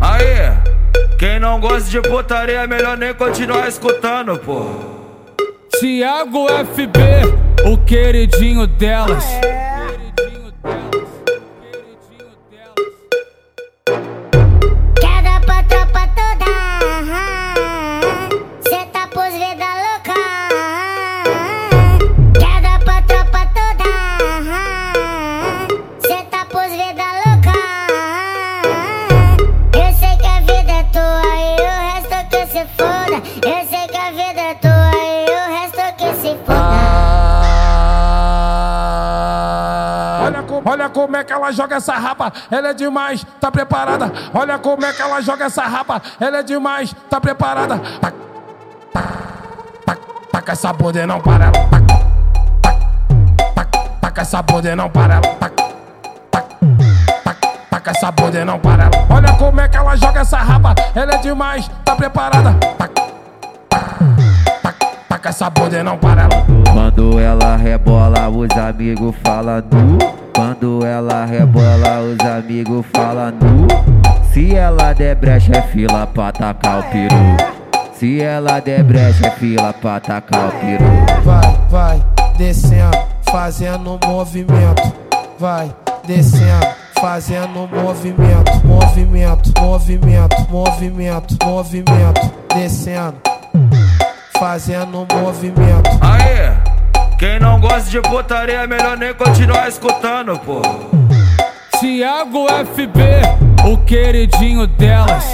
Aí, quem não gosta de putaria é melhor nem continuar escutando, pô. Tiago FB, o queridinho delas. Olha como é que ela joga essa rapa, ela é demais, tá preparada. Olha como é que ela joga essa rapa, ela é demais, tá preparada. Tac, tac, tac, tac essa bunda não para ela. Tac, tac, tac, tac essa bunda não para ela. Tac, tac, tac, tac essa bunda não para ela. Olha como é que ela joga essa rapa, ela é demais, tá preparada. Tac, tac, tac essa bunda não para ela. Quando ela rebola, os amigos falam nu. Quando ela rebola, os amigos falam nu. Se ela der brecha, é fila pra tacar o peru. Se ela der brecha, é fila pra tacar o peru. Vai, vai, descendo, fazendo movimento. Vai, descendo, fazendo movimento. Movimento, movimento, movimento, movimento. Descendo, fazendo movimento. Quem não gosta de putaria é melhor nem continuar escutando, pô. Tiago FB, o queridinho delas.